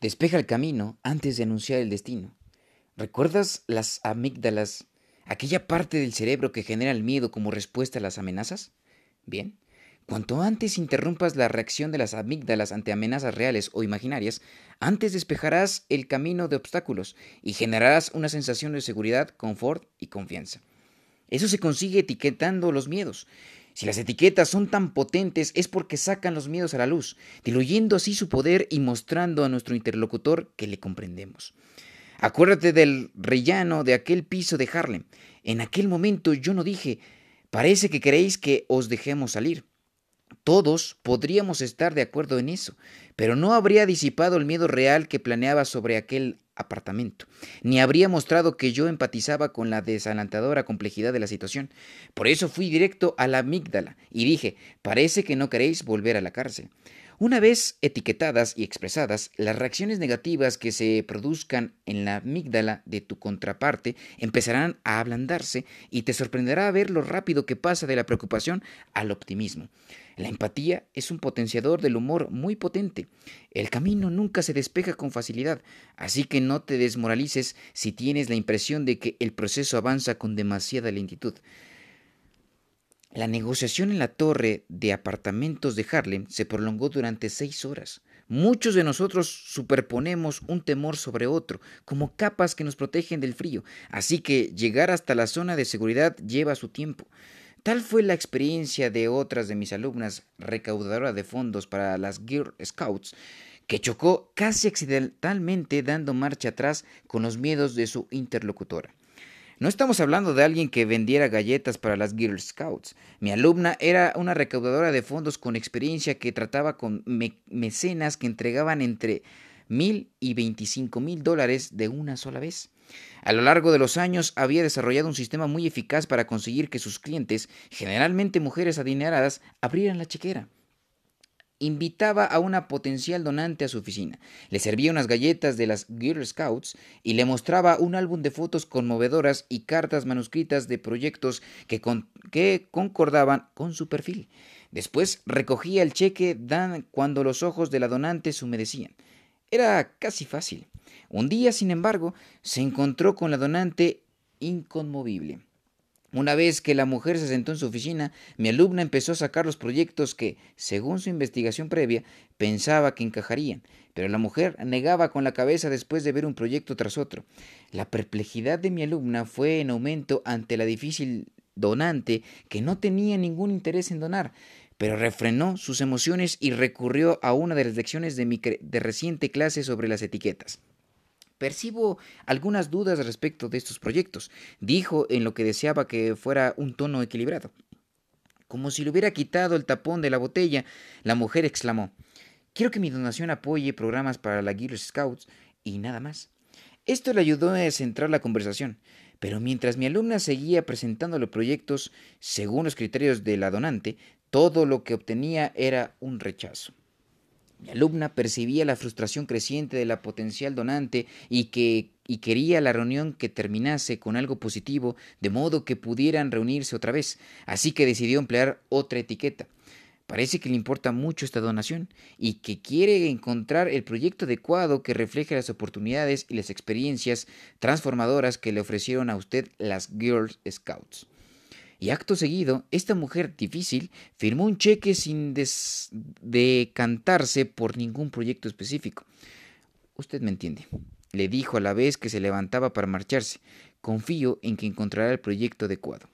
Despeja el camino antes de anunciar el destino. ¿Recuerdas las amígdalas, aquella parte del cerebro que genera el miedo como respuesta a las amenazas? Bien, cuanto antes interrumpas la reacción de las amígdalas ante amenazas reales o imaginarias, antes despejarás el camino de obstáculos y generarás una sensación de seguridad, confort y confianza. Eso se consigue etiquetando los miedos. Si las etiquetas son tan potentes es porque sacan los miedos a la luz, diluyendo así su poder y mostrando a nuestro interlocutor que le comprendemos. Acuérdate del rellano de aquel piso de Harlem. En aquel momento yo no dije, parece que queréis que os dejemos salir. Todos podríamos estar de acuerdo en eso, pero no habría disipado el miedo real que planeaba sobre aquel apartamento, ni habría mostrado que yo empatizaba con la desalentadora complejidad de la situación. Por eso fui directo a la amígdala y dije, parece que no queréis volver a la cárcel. Una vez etiquetadas y expresadas, las reacciones negativas que se produzcan en la amígdala de tu contraparte empezarán a ablandarse y te sorprenderá ver lo rápido que pasa de la preocupación al optimismo. La empatía es un potenciador del humor muy potente. El camino nunca se despeja con facilidad, así que no te desmoralices si tienes la impresión de que el proceso avanza con demasiada lentitud. La negociación en la torre de apartamentos de Harlem se prolongó durante seis horas. Muchos de nosotros superponemos un temor sobre otro, como capas que nos protegen del frío, así que llegar hasta la zona de seguridad lleva su tiempo. Tal fue la experiencia de otras de mis alumnas recaudadoras de fondos para las Girl Scouts, que chocó casi accidentalmente dando marcha atrás con los miedos de su interlocutora. No estamos hablando de alguien que vendiera galletas para las Girl Scouts. Mi alumna era una recaudadora de fondos con experiencia que trataba con mecenas que entregaban entre mil y veinticinco mil dólares de una sola vez. A lo largo de los años había desarrollado un sistema muy eficaz para conseguir que sus clientes, generalmente mujeres adineradas, abrieran la chequera invitaba a una potencial donante a su oficina, le servía unas galletas de las Girl Scouts y le mostraba un álbum de fotos conmovedoras y cartas manuscritas de proyectos que, que concordaban con su perfil. Después recogía el cheque dan cuando los ojos de la donante se humedecían. Era casi fácil. Un día, sin embargo, se encontró con la donante inconmovible. Una vez que la mujer se sentó en su oficina, mi alumna empezó a sacar los proyectos que, según su investigación previa, pensaba que encajarían, pero la mujer negaba con la cabeza después de ver un proyecto tras otro. La perplejidad de mi alumna fue en aumento ante la difícil donante que no tenía ningún interés en donar, pero refrenó sus emociones y recurrió a una de las lecciones de mi de reciente clase sobre las etiquetas. Percibo algunas dudas respecto de estos proyectos, dijo en lo que deseaba que fuera un tono equilibrado. Como si le hubiera quitado el tapón de la botella, la mujer exclamó Quiero que mi donación apoye programas para la Girl Scouts y nada más. Esto le ayudó a centrar la conversación, pero mientras mi alumna seguía presentando los proyectos según los criterios de la donante, todo lo que obtenía era un rechazo. Mi alumna percibía la frustración creciente de la potencial donante y que y quería la reunión que terminase con algo positivo, de modo que pudieran reunirse otra vez, así que decidió emplear otra etiqueta. Parece que le importa mucho esta donación y que quiere encontrar el proyecto adecuado que refleje las oportunidades y las experiencias transformadoras que le ofrecieron a usted las Girl Scouts. Y acto seguido, esta mujer difícil firmó un cheque sin decantarse por ningún proyecto específico. Usted me entiende. Le dijo a la vez que se levantaba para marcharse. Confío en que encontrará el proyecto adecuado.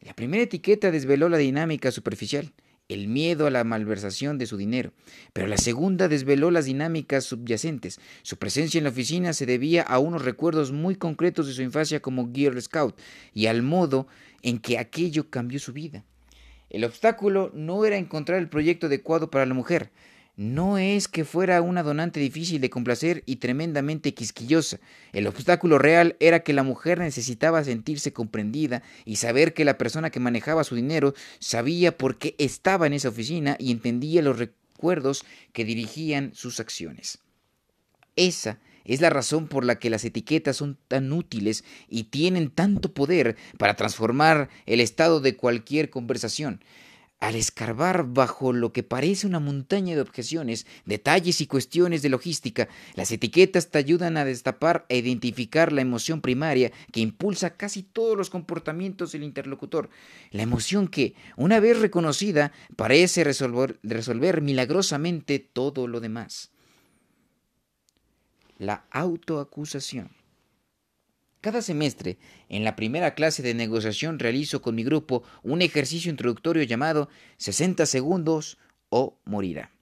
La primera etiqueta desveló la dinámica superficial, el miedo a la malversación de su dinero, pero la segunda desveló las dinámicas subyacentes. Su presencia en la oficina se debía a unos recuerdos muy concretos de su infancia como Girl Scout y al modo en que aquello cambió su vida. El obstáculo no era encontrar el proyecto adecuado para la mujer, no es que fuera una donante difícil de complacer y tremendamente quisquillosa. El obstáculo real era que la mujer necesitaba sentirse comprendida y saber que la persona que manejaba su dinero sabía por qué estaba en esa oficina y entendía los recuerdos que dirigían sus acciones. Esa es la razón por la que las etiquetas son tan útiles y tienen tanto poder para transformar el estado de cualquier conversación. Al escarbar bajo lo que parece una montaña de objeciones, detalles y cuestiones de logística, las etiquetas te ayudan a destapar e identificar la emoción primaria que impulsa casi todos los comportamientos del interlocutor. La emoción que, una vez reconocida, parece resolver, resolver milagrosamente todo lo demás. La autoacusación. Cada semestre, en la primera clase de negociación, realizo con mi grupo un ejercicio introductorio llamado 60 segundos o morirá.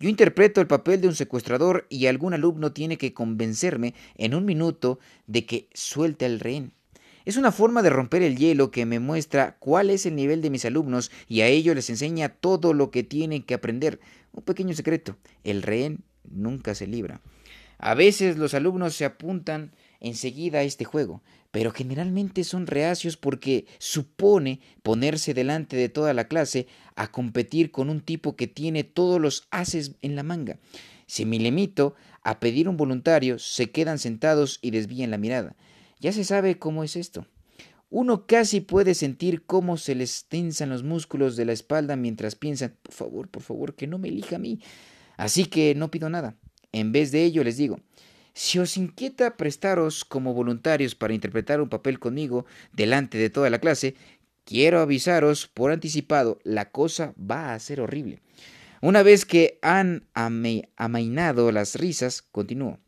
Yo interpreto el papel de un secuestrador y algún alumno tiene que convencerme en un minuto de que suelte al rehén. Es una forma de romper el hielo que me muestra cuál es el nivel de mis alumnos y a ellos les enseña todo lo que tienen que aprender. Un pequeño secreto, el rehén nunca se libra. A veces los alumnos se apuntan enseguida a este juego, pero generalmente son reacios porque supone ponerse delante de toda la clase a competir con un tipo que tiene todos los haces en la manga. Si me limito a pedir un voluntario, se quedan sentados y desvían la mirada. Ya se sabe cómo es esto. Uno casi puede sentir cómo se les tensan los músculos de la espalda mientras piensan, por favor, por favor, que no me elija a mí. Así que no pido nada. En vez de ello les digo, si os inquieta prestaros como voluntarios para interpretar un papel conmigo delante de toda la clase, quiero avisaros por anticipado, la cosa va a ser horrible. Una vez que han amainado las risas, continúo.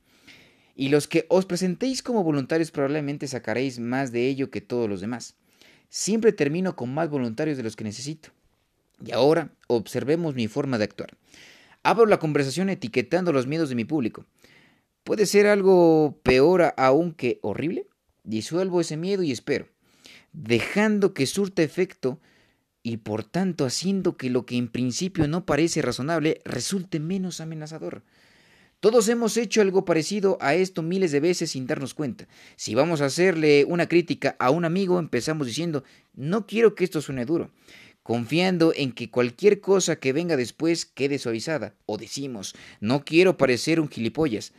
Y los que os presentéis como voluntarios probablemente sacaréis más de ello que todos los demás. Siempre termino con más voluntarios de los que necesito. Y ahora observemos mi forma de actuar. Abro la conversación etiquetando los miedos de mi público. ¿Puede ser algo peor aún que horrible? Disuelvo ese miedo y espero, dejando que surta efecto y por tanto haciendo que lo que en principio no parece razonable resulte menos amenazador. Todos hemos hecho algo parecido a esto miles de veces sin darnos cuenta. Si vamos a hacerle una crítica a un amigo, empezamos diciendo, no quiero que esto suene duro confiando en que cualquier cosa que venga después quede suavizada. O decimos, no quiero parecer un gilipollas,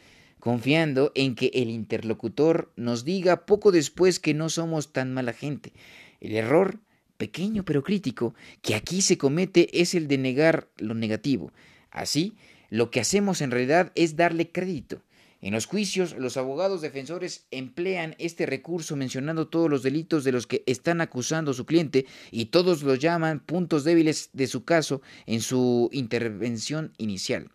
confiando en que el interlocutor nos diga poco después que no somos tan mala gente. El error, pequeño pero crítico, que aquí se comete es el de negar lo negativo. Así, lo que hacemos en realidad es darle crédito. En los juicios, los abogados defensores emplean este recurso mencionando todos los delitos de los que están acusando a su cliente y todos los llaman puntos débiles de su caso en su intervención inicial.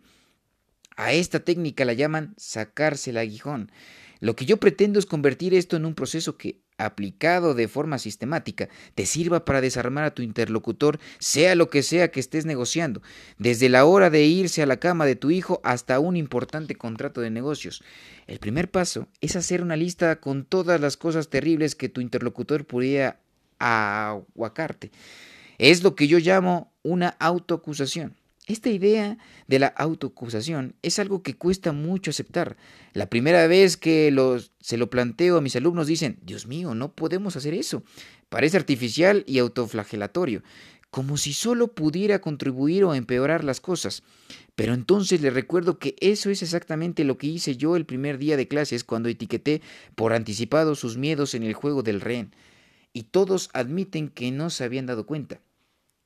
A esta técnica la llaman sacarse el aguijón. Lo que yo pretendo es convertir esto en un proceso que, aplicado de forma sistemática, te sirva para desarmar a tu interlocutor, sea lo que sea que estés negociando, desde la hora de irse a la cama de tu hijo hasta un importante contrato de negocios. El primer paso es hacer una lista con todas las cosas terribles que tu interlocutor podría aguacarte. Es lo que yo llamo una autoacusación. Esta idea de la autoacusación es algo que cuesta mucho aceptar. La primera vez que se lo planteo a mis alumnos dicen, Dios mío, no podemos hacer eso. Parece artificial y autoflagelatorio, como si solo pudiera contribuir o empeorar las cosas. Pero entonces les recuerdo que eso es exactamente lo que hice yo el primer día de clases cuando etiqueté por anticipado sus miedos en el juego del rehén. Y todos admiten que no se habían dado cuenta.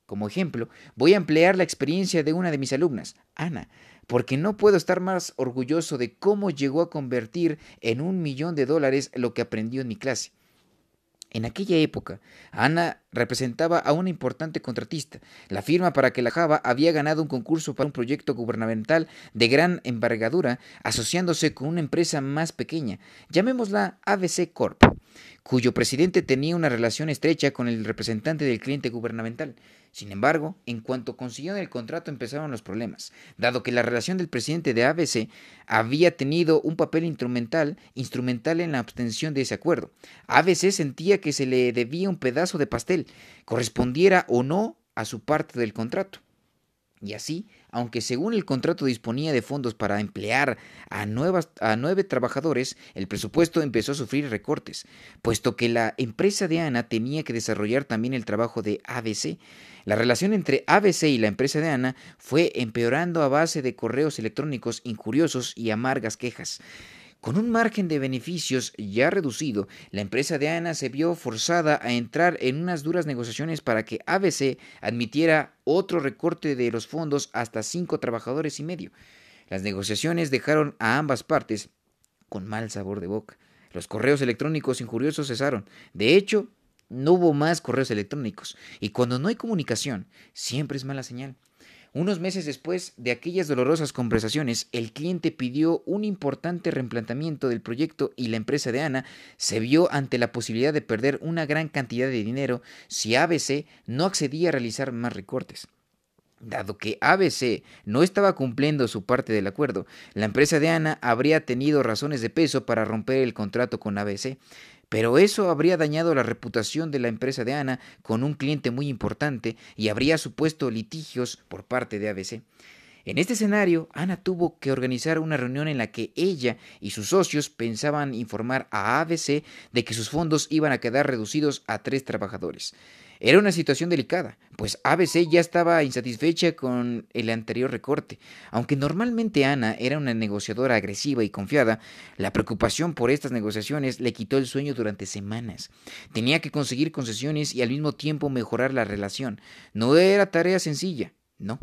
Como ejemplo, voy a emplear la experiencia de una de mis alumnas, Ana, porque no puedo estar más orgulloso de cómo llegó a convertir en un millón de dólares lo que aprendió en mi clase. En aquella época, Ana representaba a una importante contratista. La firma para que la Java había ganado un concurso para un proyecto gubernamental de gran envergadura, asociándose con una empresa más pequeña, llamémosla ABC Corp, cuyo presidente tenía una relación estrecha con el representante del cliente gubernamental. Sin embargo, en cuanto consiguieron el contrato empezaron los problemas, dado que la relación del presidente de ABC había tenido un papel instrumental, instrumental en la abstención de ese acuerdo. ABC sentía que se le debía un pedazo de pastel, correspondiera o no a su parte del contrato. Y así, aunque según el contrato disponía de fondos para emplear a, nuevas, a nueve trabajadores, el presupuesto empezó a sufrir recortes, puesto que la empresa de Ana tenía que desarrollar también el trabajo de ABC. La relación entre ABC y la empresa de Ana fue empeorando a base de correos electrónicos injuriosos y amargas quejas. Con un margen de beneficios ya reducido, la empresa de Ana se vio forzada a entrar en unas duras negociaciones para que ABC admitiera otro recorte de los fondos hasta cinco trabajadores y medio. Las negociaciones dejaron a ambas partes con mal sabor de boca. Los correos electrónicos injuriosos cesaron. De hecho, no hubo más correos electrónicos. Y cuando no hay comunicación, siempre es mala señal. Unos meses después de aquellas dolorosas conversaciones, el cliente pidió un importante replanteamiento del proyecto y la empresa de Ana se vio ante la posibilidad de perder una gran cantidad de dinero si ABC no accedía a realizar más recortes. Dado que ABC no estaba cumpliendo su parte del acuerdo, la empresa de Ana habría tenido razones de peso para romper el contrato con ABC. Pero eso habría dañado la reputación de la empresa de Ana con un cliente muy importante y habría supuesto litigios por parte de ABC. En este escenario, Ana tuvo que organizar una reunión en la que ella y sus socios pensaban informar a ABC de que sus fondos iban a quedar reducidos a tres trabajadores. Era una situación delicada, pues ABC ya estaba insatisfecha con el anterior recorte. Aunque normalmente Ana era una negociadora agresiva y confiada, la preocupación por estas negociaciones le quitó el sueño durante semanas. Tenía que conseguir concesiones y al mismo tiempo mejorar la relación. No era tarea sencilla, no.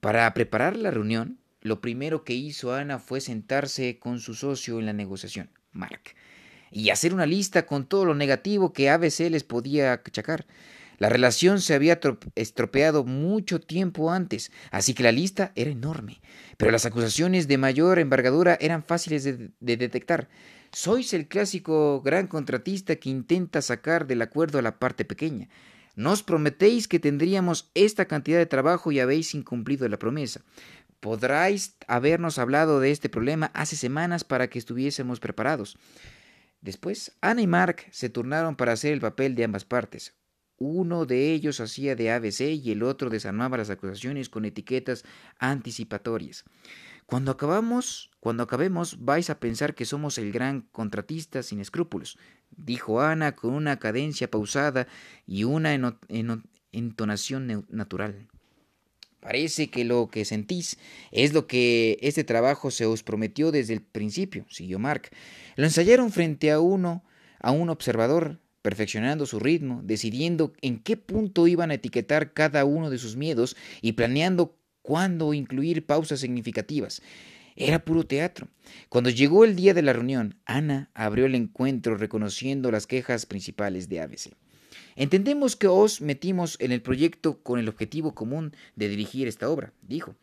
Para preparar la reunión, lo primero que hizo Ana fue sentarse con su socio en la negociación, Mark y hacer una lista con todo lo negativo que ABC les podía achacar. La relación se había estropeado mucho tiempo antes, así que la lista era enorme, pero las acusaciones de mayor envergadura eran fáciles de, de detectar. Sois el clásico gran contratista que intenta sacar del acuerdo a la parte pequeña. Nos prometéis que tendríamos esta cantidad de trabajo y habéis incumplido la promesa. Podráis habernos hablado de este problema hace semanas para que estuviésemos preparados. Después, Ana y Mark se turnaron para hacer el papel de ambas partes. Uno de ellos hacía de ABC y el otro desarmaba las acusaciones con etiquetas anticipatorias. Cuando acabamos, cuando acabemos, vais a pensar que somos el gran contratista sin escrúpulos, dijo Ana con una cadencia pausada y una entonación natural. Parece que lo que sentís es lo que este trabajo se os prometió desde el principio, siguió Mark. Lo ensayaron frente a uno, a un observador, perfeccionando su ritmo, decidiendo en qué punto iban a etiquetar cada uno de sus miedos y planeando cuándo incluir pausas significativas. Era puro teatro. Cuando llegó el día de la reunión, Ana abrió el encuentro reconociendo las quejas principales de ABC. Entendemos que os metimos en el proyecto con el objetivo común de dirigir esta obra, dijo.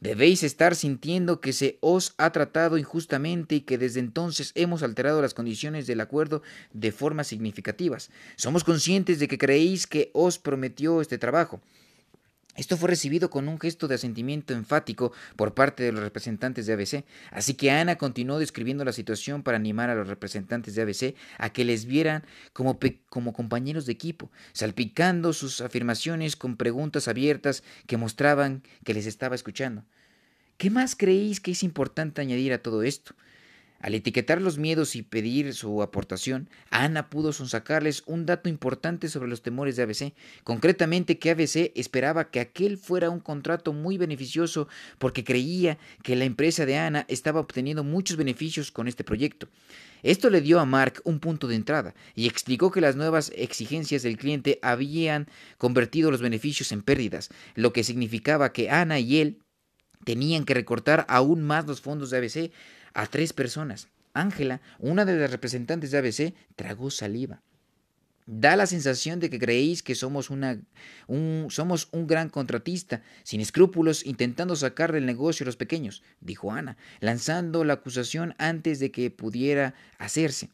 Debéis estar sintiendo que se os ha tratado injustamente y que desde entonces hemos alterado las condiciones del acuerdo de formas significativas. Somos conscientes de que creéis que os prometió este trabajo. Esto fue recibido con un gesto de asentimiento enfático por parte de los representantes de ABC, así que Ana continuó describiendo la situación para animar a los representantes de ABC a que les vieran como, como compañeros de equipo, salpicando sus afirmaciones con preguntas abiertas que mostraban que les estaba escuchando. ¿Qué más creéis que es importante añadir a todo esto? Al etiquetar los miedos y pedir su aportación, Ana pudo sonsacarles un dato importante sobre los temores de ABC, concretamente que ABC esperaba que aquel fuera un contrato muy beneficioso porque creía que la empresa de Ana estaba obteniendo muchos beneficios con este proyecto. Esto le dio a Mark un punto de entrada y explicó que las nuevas exigencias del cliente habían convertido los beneficios en pérdidas, lo que significaba que Ana y él tenían que recortar aún más los fondos de ABC a tres personas. Ángela, una de las representantes de ABC, tragó saliva. Da la sensación de que creéis que somos, una, un, somos un gran contratista, sin escrúpulos, intentando sacar del negocio a los pequeños, dijo Ana, lanzando la acusación antes de que pudiera hacerse.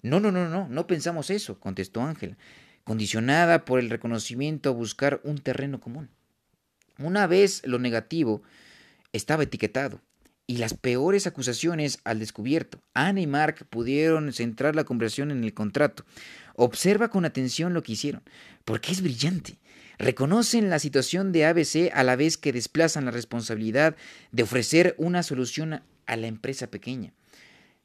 No, no, no, no, no pensamos eso, contestó Ángela, condicionada por el reconocimiento a buscar un terreno común. Una vez lo negativo estaba etiquetado, y las peores acusaciones al descubierto. Ana y Mark pudieron centrar la conversación en el contrato. Observa con atención lo que hicieron, porque es brillante. Reconocen la situación de ABC a la vez que desplazan la responsabilidad de ofrecer una solución a la empresa pequeña.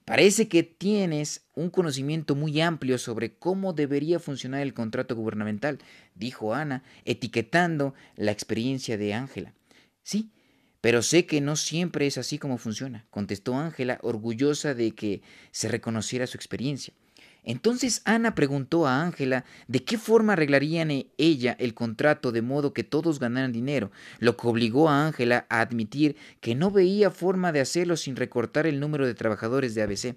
Parece que tienes un conocimiento muy amplio sobre cómo debería funcionar el contrato gubernamental, dijo Ana, etiquetando la experiencia de Ángela. Sí, Pero sé que no siempre es así como funciona, contestó Ángela, orgullosa de que se reconociera su experiencia. Entonces Ana preguntó a Ángela de qué forma arreglarían e-, ella el contrato de modo que todos ganaran dinero, lo que obligó a Ángela a admitir que no veía forma de hacerlo sin recortar el número de trabajadores de ABC.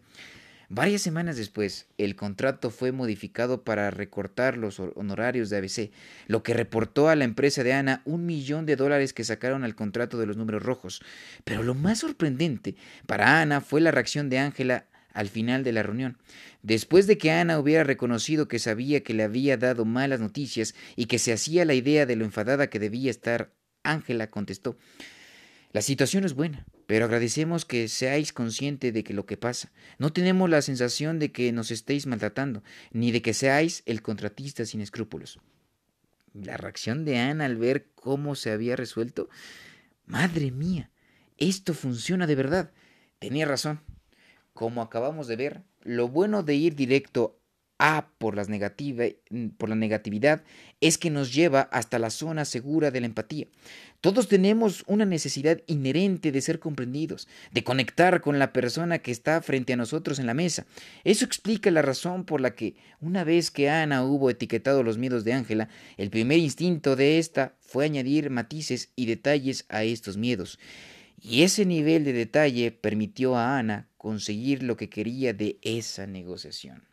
Varias semanas después, el contrato fue modificado para recortar los honorarios de ABC, lo que reportó a la empresa de Ana un millón de dólares que sacaron al contrato de los números rojos. Pero lo más sorprendente para Ana fue la reacción de Ángela al final de la reunión. Después de que Ana hubiera reconocido que sabía que le había dado malas noticias y que se hacía la idea de lo enfadada que debía estar, Ángela contestó La situación es buena, pero agradecemos que seáis consciente de que lo que pasa. No tenemos la sensación de que nos estéis maltratando, ni de que seáis el contratista sin escrúpulos. La reacción de Ana al ver cómo se había resuelto. Madre mía, esto funciona de verdad. Tenía razón. Como acabamos de ver, lo bueno de ir directo a por, las por la negatividad es que nos lleva hasta la zona segura de la empatía. Todos tenemos una necesidad inherente de ser comprendidos, de conectar con la persona que está frente a nosotros en la mesa. Eso explica la razón por la que, una vez que Ana hubo etiquetado los miedos de Ángela, el primer instinto de ésta fue añadir matices y detalles a estos miedos. Y ese nivel de detalle permitió a Ana conseguir lo que quería de esa negociación.